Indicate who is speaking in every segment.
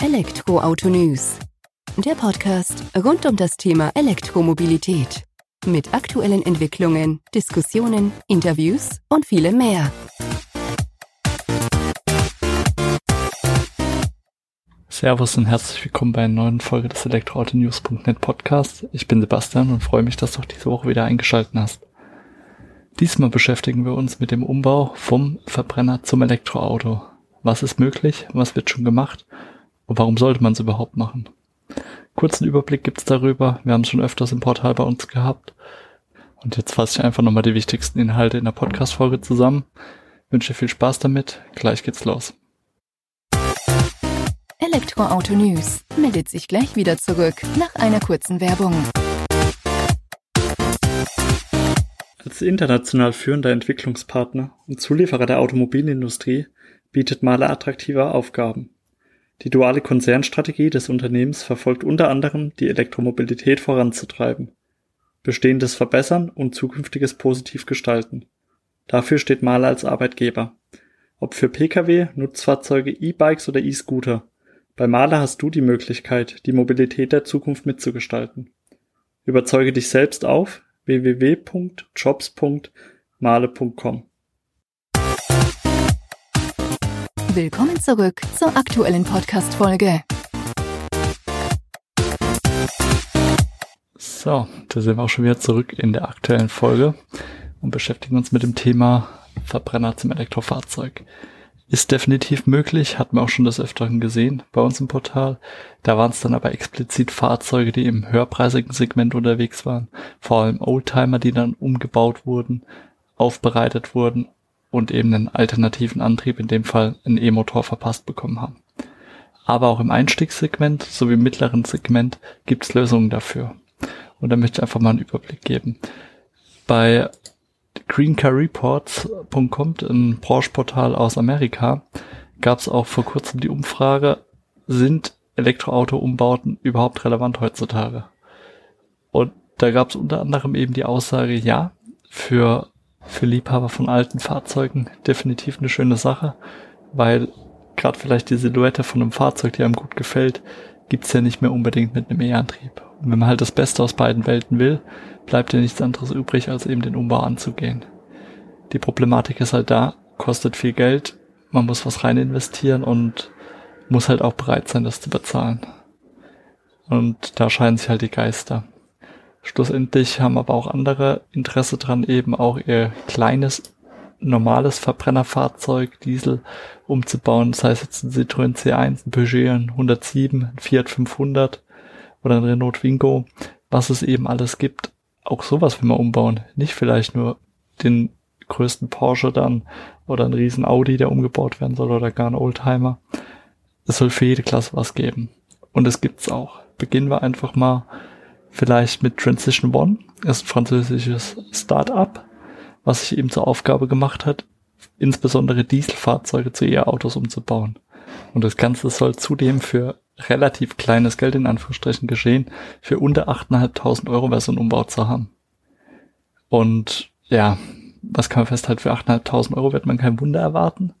Speaker 1: Elektroauto News. Der Podcast rund um das Thema Elektromobilität. Mit aktuellen Entwicklungen, Diskussionen, Interviews und vielem mehr.
Speaker 2: Servus und herzlich willkommen bei einer neuen Folge des Elektroautonews.net Podcasts. Ich bin Sebastian und freue mich, dass du auch diese Woche wieder eingeschaltet hast. Diesmal beschäftigen wir uns mit dem Umbau vom Verbrenner zum Elektroauto. Was ist möglich? Was wird schon gemacht? Und warum sollte man es überhaupt machen? Kurzen Überblick gibt's darüber. Wir haben es schon öfters im Portal bei uns gehabt. Und jetzt fasse ich einfach nochmal die wichtigsten Inhalte in der Podcast-Folge zusammen. wünsche viel Spaß damit. Gleich geht's los.
Speaker 1: Elektroauto News meldet sich gleich wieder zurück nach einer kurzen Werbung.
Speaker 2: Als international führender Entwicklungspartner und Zulieferer der Automobilindustrie bietet Mahler attraktive Aufgaben. Die duale Konzernstrategie des Unternehmens verfolgt unter anderem, die Elektromobilität voranzutreiben, Bestehendes verbessern und Zukünftiges positiv gestalten. Dafür steht Mahler als Arbeitgeber. Ob für Pkw, Nutzfahrzeuge, E-Bikes oder E-Scooter. Bei Mahler hast du die Möglichkeit, die Mobilität der Zukunft mitzugestalten. Überzeuge dich selbst auf www.jobs.male.com.
Speaker 1: Willkommen zurück zur aktuellen Podcast-Folge.
Speaker 2: So, da sind wir auch schon wieder zurück in der aktuellen Folge und beschäftigen uns mit dem Thema Verbrenner zum Elektrofahrzeug. Ist definitiv möglich, hatten wir auch schon das Öfteren gesehen bei uns im Portal. Da waren es dann aber explizit Fahrzeuge, die im höherpreisigen Segment unterwegs waren. Vor allem Oldtimer, die dann umgebaut wurden, aufbereitet wurden und eben einen alternativen Antrieb, in dem Fall einen E-Motor verpasst bekommen haben. Aber auch im Einstiegssegment sowie im mittleren Segment gibt es Lösungen dafür. Und da möchte ich einfach mal einen Überblick geben. Bei greencarreports.com, ein Porsche-Portal aus Amerika, gab es auch vor kurzem die Umfrage, sind Elektroauto-Umbauten überhaupt relevant heutzutage? Und da gab es unter anderem eben die Aussage, ja, für für Liebhaber von alten Fahrzeugen definitiv eine schöne Sache, weil gerade vielleicht die Silhouette von einem Fahrzeug, die einem gut gefällt, gibt's ja nicht mehr unbedingt mit einem E-Antrieb. Und wenn man halt das Beste aus beiden Welten will, bleibt ja nichts anderes übrig, als eben den Umbau anzugehen. Die Problematik ist halt da, kostet viel Geld, man muss was rein investieren und muss halt auch bereit sein, das zu bezahlen. Und da scheinen sich halt die Geister. Schlussendlich haben aber auch andere Interesse dran, eben auch ihr kleines, normales Verbrennerfahrzeug, Diesel, umzubauen. Das heißt jetzt ein Citroën C1, ein Peugeot ein 107, ein Fiat 500 oder ein Renault Twingo, was es eben alles gibt. Auch sowas will man umbauen. Nicht vielleicht nur den größten Porsche dann oder ein riesen Audi, der umgebaut werden soll oder gar ein Oldtimer. Es soll für jede Klasse was geben. Und es gibt's auch. Beginnen wir einfach mal vielleicht mit Transition One, ist ein französisches Start-up, was sich eben zur Aufgabe gemacht hat, insbesondere Dieselfahrzeuge zu E-Autos umzubauen. Und das Ganze soll zudem für relativ kleines Geld in Anführungsstrichen geschehen, für unter 8.500 Euro wäre so ein Umbau zu haben. Und ja, was kann man festhalten, für 8.500 Euro wird man kein Wunder erwarten.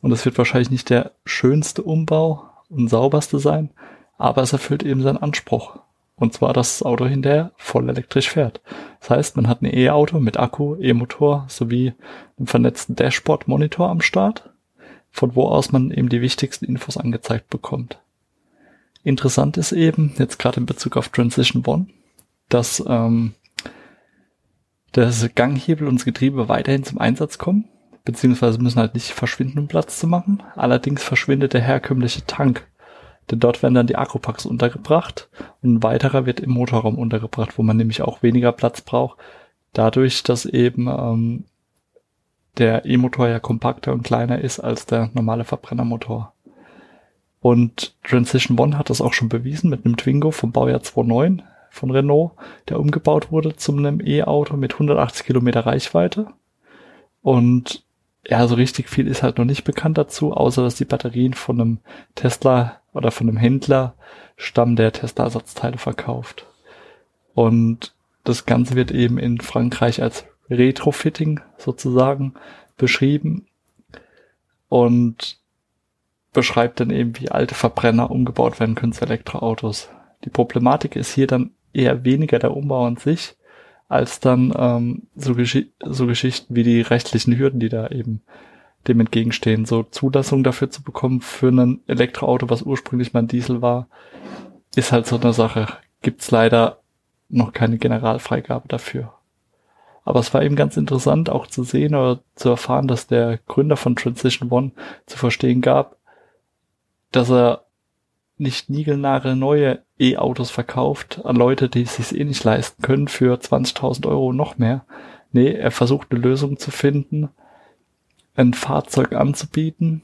Speaker 2: Und es wird wahrscheinlich nicht der schönste Umbau und sauberste sein, aber es erfüllt eben seinen Anspruch. Und zwar, dass das Auto hinterher voll elektrisch fährt. Das heißt, man hat ein E-Auto mit Akku, E-Motor sowie einem vernetzten Dashboard-Monitor am Start, von wo aus man eben die wichtigsten Infos angezeigt bekommt. Interessant ist eben, jetzt gerade in Bezug auf Transition One, dass ähm, das Ganghebel und das Getriebe weiterhin zum Einsatz kommen, beziehungsweise müssen halt nicht verschwinden, um Platz zu machen. Allerdings verschwindet der herkömmliche Tank denn dort werden dann die Akkupacks untergebracht und ein weiterer wird im Motorraum untergebracht, wo man nämlich auch weniger Platz braucht, dadurch, dass eben ähm, der E-Motor ja kompakter und kleiner ist als der normale Verbrennermotor. Und Transition One hat das auch schon bewiesen mit einem Twingo vom Baujahr 2009 von Renault, der umgebaut wurde zu einem E-Auto mit 180 Kilometer Reichweite. Und ja, so richtig viel ist halt noch nicht bekannt dazu, außer dass die Batterien von einem Tesla oder von einem Händler stammen, der Tesla-Ersatzteile verkauft. Und das Ganze wird eben in Frankreich als Retrofitting sozusagen beschrieben. Und beschreibt dann eben, wie alte Verbrenner umgebaut werden können zu Elektroautos. Die Problematik ist hier dann eher weniger der Umbau an sich, als dann ähm, so, Gesch so Geschichten wie die rechtlichen Hürden, die da eben dem entgegenstehen. So Zulassung dafür zu bekommen für ein Elektroauto, was ursprünglich mal ein Diesel war, ist halt so eine Sache. Gibt's leider noch keine Generalfreigabe dafür. Aber es war eben ganz interessant auch zu sehen oder zu erfahren, dass der Gründer von Transition One zu verstehen gab, dass er nicht niegelnagelneue neue E-Autos verkauft an Leute, die es sich eh nicht leisten können für 20.000 Euro noch mehr. Nee, er versucht eine Lösung zu finden, ein Fahrzeug anzubieten,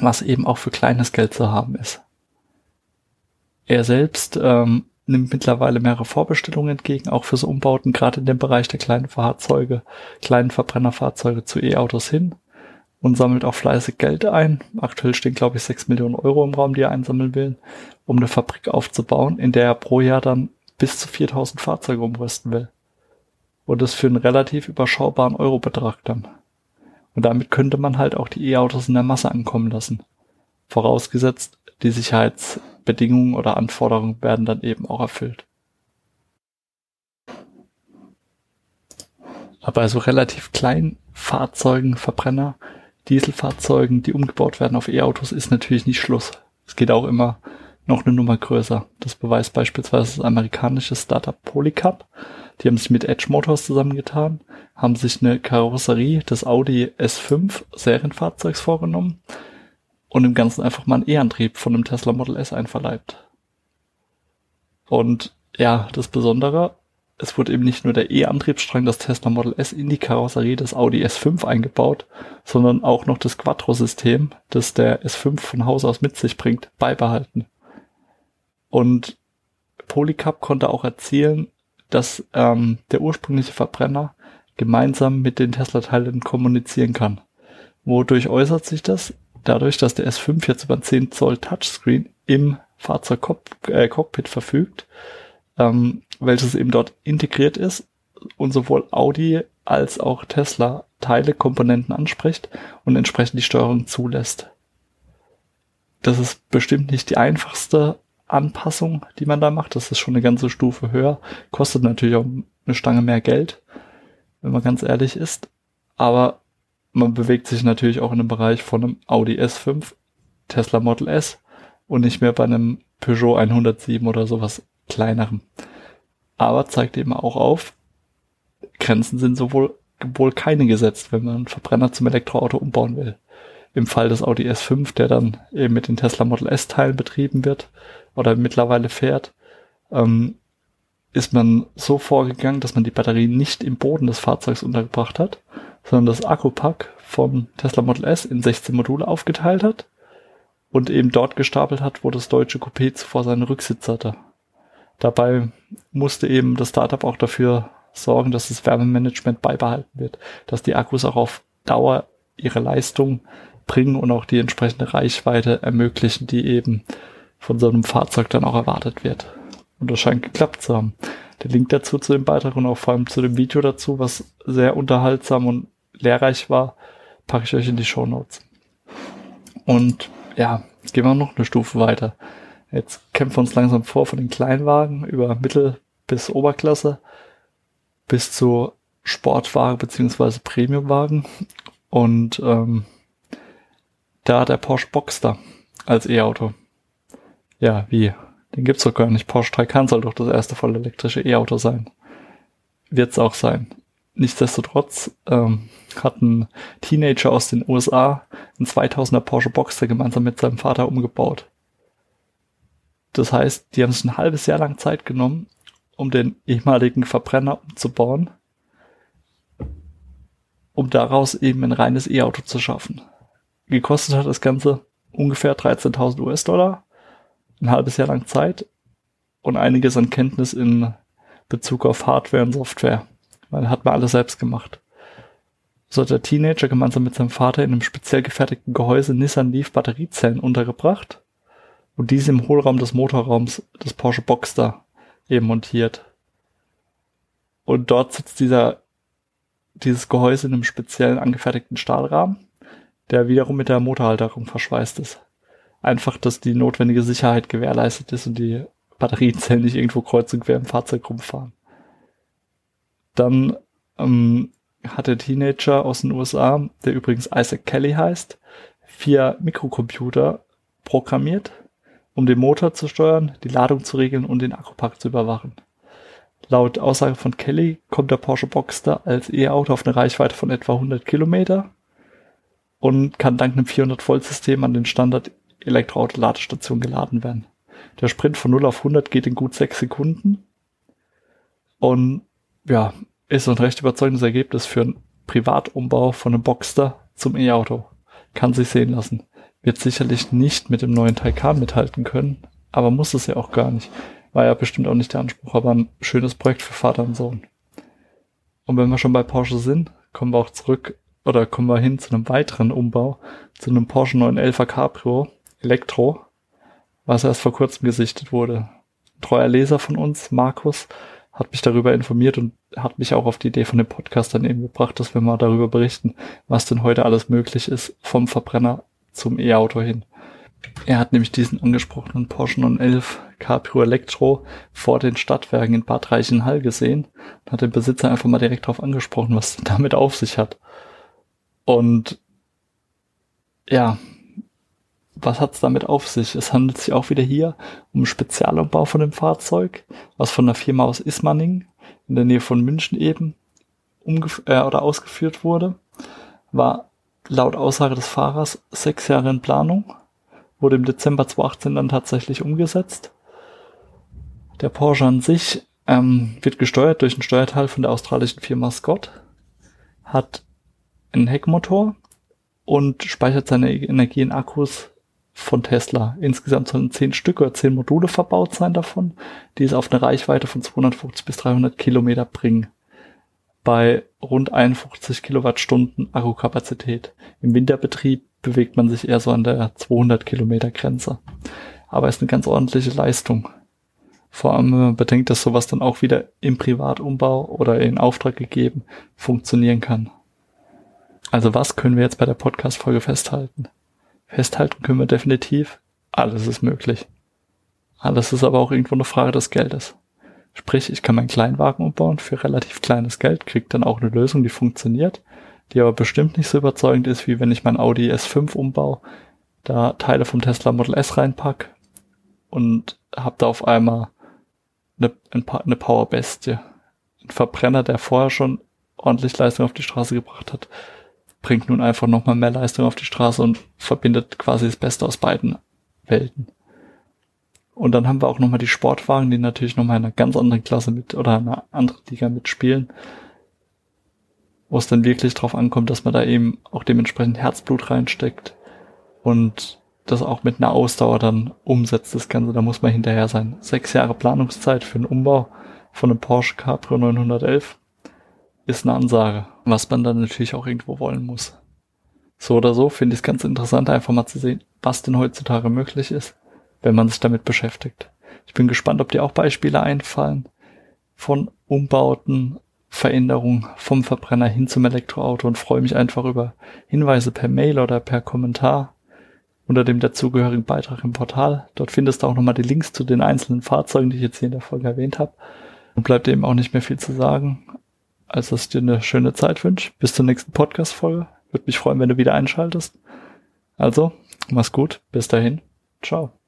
Speaker 2: was eben auch für kleines Geld zu haben ist. Er selbst ähm, nimmt mittlerweile mehrere Vorbestellungen entgegen, auch fürs Umbauten, gerade in dem Bereich der kleinen Fahrzeuge, kleinen Verbrennerfahrzeuge zu E-Autos hin und sammelt auch fleißig Geld ein. Aktuell stehen, glaube ich, 6 Millionen Euro im Raum, die er einsammeln will, um eine Fabrik aufzubauen, in der er pro Jahr dann bis zu 4000 Fahrzeuge umrüsten will. Und das für einen relativ überschaubaren Eurobetrag dann. Und damit könnte man halt auch die E-Autos in der Masse ankommen lassen. Vorausgesetzt, die Sicherheitsbedingungen oder Anforderungen werden dann eben auch erfüllt. Aber so relativ kleinen Fahrzeugen, Verbrenner, Dieselfahrzeugen, die umgebaut werden auf E-Autos, ist natürlich nicht Schluss. Es geht auch immer noch eine Nummer größer. Das beweist beispielsweise das amerikanische Startup Polycap. Die haben sich mit Edge Motors zusammengetan, haben sich eine Karosserie des Audi S5 Serienfahrzeugs vorgenommen und im Ganzen einfach mal einen E-Antrieb von einem Tesla Model S einverleibt. Und ja, das Besondere, es wurde eben nicht nur der E-Antriebsstrang des Tesla Model S in die Karosserie des Audi S5 eingebaut, sondern auch noch das Quattro-System, das der S5 von Haus aus mit sich bringt, beibehalten. Und Polycap konnte auch erzielen, dass ähm, der ursprüngliche Verbrenner gemeinsam mit den Tesla-Teilen kommunizieren kann. Wodurch äußert sich das? Dadurch, dass der S5 jetzt über 10 Zoll Touchscreen im Fahrzeugcockpit äh, verfügt, ähm, welches eben dort integriert ist und sowohl Audi als auch Tesla Teile, Komponenten anspricht und entsprechend die Steuerung zulässt. Das ist bestimmt nicht die einfachste Anpassung, die man da macht. Das ist schon eine ganze Stufe höher. Kostet natürlich auch eine Stange mehr Geld, wenn man ganz ehrlich ist. Aber man bewegt sich natürlich auch in dem Bereich von einem Audi S5, Tesla Model S und nicht mehr bei einem Peugeot 107 oder sowas kleinerem aber zeigt eben auch auf, Grenzen sind sowohl wohl keine gesetzt, wenn man einen Verbrenner zum Elektroauto umbauen will. Im Fall des Audi S5, der dann eben mit den Tesla Model S Teilen betrieben wird oder mittlerweile fährt, ähm, ist man so vorgegangen, dass man die Batterie nicht im Boden des Fahrzeugs untergebracht hat, sondern das Akkupack vom Tesla Model S in 16 Module aufgeteilt hat und eben dort gestapelt hat, wo das deutsche Coupé zuvor seinen Rücksitz hatte. Dabei musste eben das Startup auch dafür sorgen, dass das Wärmemanagement beibehalten wird, dass die Akkus auch auf Dauer ihre Leistung bringen und auch die entsprechende Reichweite ermöglichen, die eben von so einem Fahrzeug dann auch erwartet wird. Und das scheint geklappt zu haben. Der Link dazu zu dem Beitrag und auch vor allem zu dem Video dazu, was sehr unterhaltsam und lehrreich war, packe ich euch in die Show Notes. Und ja, gehen wir noch eine Stufe weiter. Jetzt kämpfen wir uns langsam vor von den Kleinwagen über Mittel- bis Oberklasse bis zu Sportwagen beziehungsweise Premiumwagen. Und ähm, da der Porsche Boxster als E-Auto. Ja, wie? Den gibt's doch gar nicht. Porsche Taycan soll doch das erste voll elektrische E-Auto sein. Wird's auch sein. Nichtsdestotrotz ähm, hat ein Teenager aus den USA einen 2000er Porsche Boxster gemeinsam mit seinem Vater umgebaut. Das heißt, die haben sich ein halbes Jahr lang Zeit genommen, um den ehemaligen Verbrenner umzubauen, um daraus eben ein reines E-Auto zu schaffen. Gekostet hat das Ganze ungefähr 13.000 US-Dollar, ein halbes Jahr lang Zeit und einiges an Kenntnis in Bezug auf Hardware und Software, weil hat man alles selbst gemacht. So hat der Teenager gemeinsam mit seinem Vater in einem speziell gefertigten Gehäuse Nissan Leaf Batteriezellen untergebracht und diese im Hohlraum des Motorraums des Porsche Boxster eben montiert. Und dort sitzt dieser, dieses Gehäuse in einem speziellen angefertigten Stahlrahmen, der wiederum mit der Motorhalterung verschweißt ist. Einfach, dass die notwendige Sicherheit gewährleistet ist und die Batteriezellen nicht irgendwo kreuz und quer im Fahrzeug rumfahren. Dann ähm, hat der Teenager aus den USA, der übrigens Isaac Kelly heißt, vier Mikrocomputer programmiert, um den Motor zu steuern, die Ladung zu regeln und den Akkupack zu überwachen. Laut Aussage von Kelly kommt der Porsche Boxster als E-Auto auf eine Reichweite von etwa 100 Kilometer und kann dank einem 400-Volt-System an den Standard-Elektroauto-Ladestation geladen werden. Der Sprint von 0 auf 100 geht in gut 6 Sekunden und ja, ist ein recht überzeugendes Ergebnis für einen Privatumbau von einem Boxster zum E-Auto. Kann sich sehen lassen. Wird sicherlich nicht mit dem neuen Taycan mithalten können, aber muss es ja auch gar nicht. War ja bestimmt auch nicht der Anspruch, aber ein schönes Projekt für Vater und Sohn. Und wenn wir schon bei Porsche sind, kommen wir auch zurück oder kommen wir hin zu einem weiteren Umbau, zu einem Porsche 911 Cabrio Elektro, was erst vor kurzem gesichtet wurde. Ein treuer Leser von uns, Markus, hat mich darüber informiert und hat mich auch auf die Idee von dem Podcast dann eben gebracht, dass wir mal darüber berichten, was denn heute alles möglich ist vom Verbrenner zum E-Auto hin. Er hat nämlich diesen angesprochenen Porsche 911 Cabrio Elektro vor den Stadtwerken in Bad Reichenhall gesehen und hat den Besitzer einfach mal direkt darauf angesprochen, was damit auf sich hat. Und ja, was hat's damit auf sich? Es handelt sich auch wieder hier um einen Spezialumbau von dem Fahrzeug, was von der Firma aus Ismaning in der Nähe von München eben äh, oder ausgeführt wurde. War laut Aussage des Fahrers sechs Jahre in Planung, wurde im Dezember 2018 dann tatsächlich umgesetzt. Der Porsche an sich ähm, wird gesteuert durch ein Steuerteil von der australischen Firma Scott, hat einen Heckmotor und speichert seine Energie in Akkus von Tesla. Insgesamt sollen zehn Stück oder zehn Module verbaut sein davon, die es auf eine Reichweite von 250 bis 300 Kilometer bringen. Bei rund 51 Kilowattstunden Akkukapazität. Im Winterbetrieb bewegt man sich eher so an der 200 Kilometer Grenze. Aber ist eine ganz ordentliche Leistung. Vor allem, wenn man bedenkt, dass sowas dann auch wieder im Privatumbau oder in Auftrag gegeben funktionieren kann. Also was können wir jetzt bei der Podcast-Folge festhalten? Festhalten können wir definitiv, alles ist möglich. Alles ist aber auch irgendwo eine Frage des Geldes. Sprich, ich kann meinen Kleinwagen umbauen für relativ kleines Geld, kriege dann auch eine Lösung, die funktioniert, die aber bestimmt nicht so überzeugend ist, wie wenn ich mein Audi S5 umbaue, da Teile vom Tesla Model S reinpack und habe da auf einmal eine, eine Powerbestie. Ein Verbrenner, der vorher schon ordentlich Leistung auf die Straße gebracht hat, bringt nun einfach nochmal mehr Leistung auf die Straße und verbindet quasi das Beste aus beiden Welten. Und dann haben wir auch nochmal die Sportwagen, die natürlich nochmal in einer ganz anderen Klasse mit oder einer anderen Liga mitspielen, wo es dann wirklich drauf ankommt, dass man da eben auch dementsprechend Herzblut reinsteckt und das auch mit einer Ausdauer dann umsetzt, das Ganze. Da muss man hinterher sein. Sechs Jahre Planungszeit für einen Umbau von einem Porsche Cabrio 911 ist eine Ansage, was man dann natürlich auch irgendwo wollen muss. So oder so finde ich es ganz interessant, einfach mal zu sehen, was denn heutzutage möglich ist, wenn man sich damit beschäftigt. Ich bin gespannt, ob dir auch Beispiele einfallen von Umbauten, Veränderungen vom Verbrenner hin zum Elektroauto und freue mich einfach über Hinweise per Mail oder per Kommentar unter dem dazugehörigen Beitrag im Portal. Dort findest du auch nochmal die Links zu den einzelnen Fahrzeugen, die ich jetzt hier in der Folge erwähnt habe. Und bleibt eben auch nicht mehr viel zu sagen, als dass ich dir eine schöne Zeit wünsche. Bis zur nächsten Podcast-Folge. Würde mich freuen, wenn du wieder einschaltest. Also, mach's gut. Bis dahin. Ciao.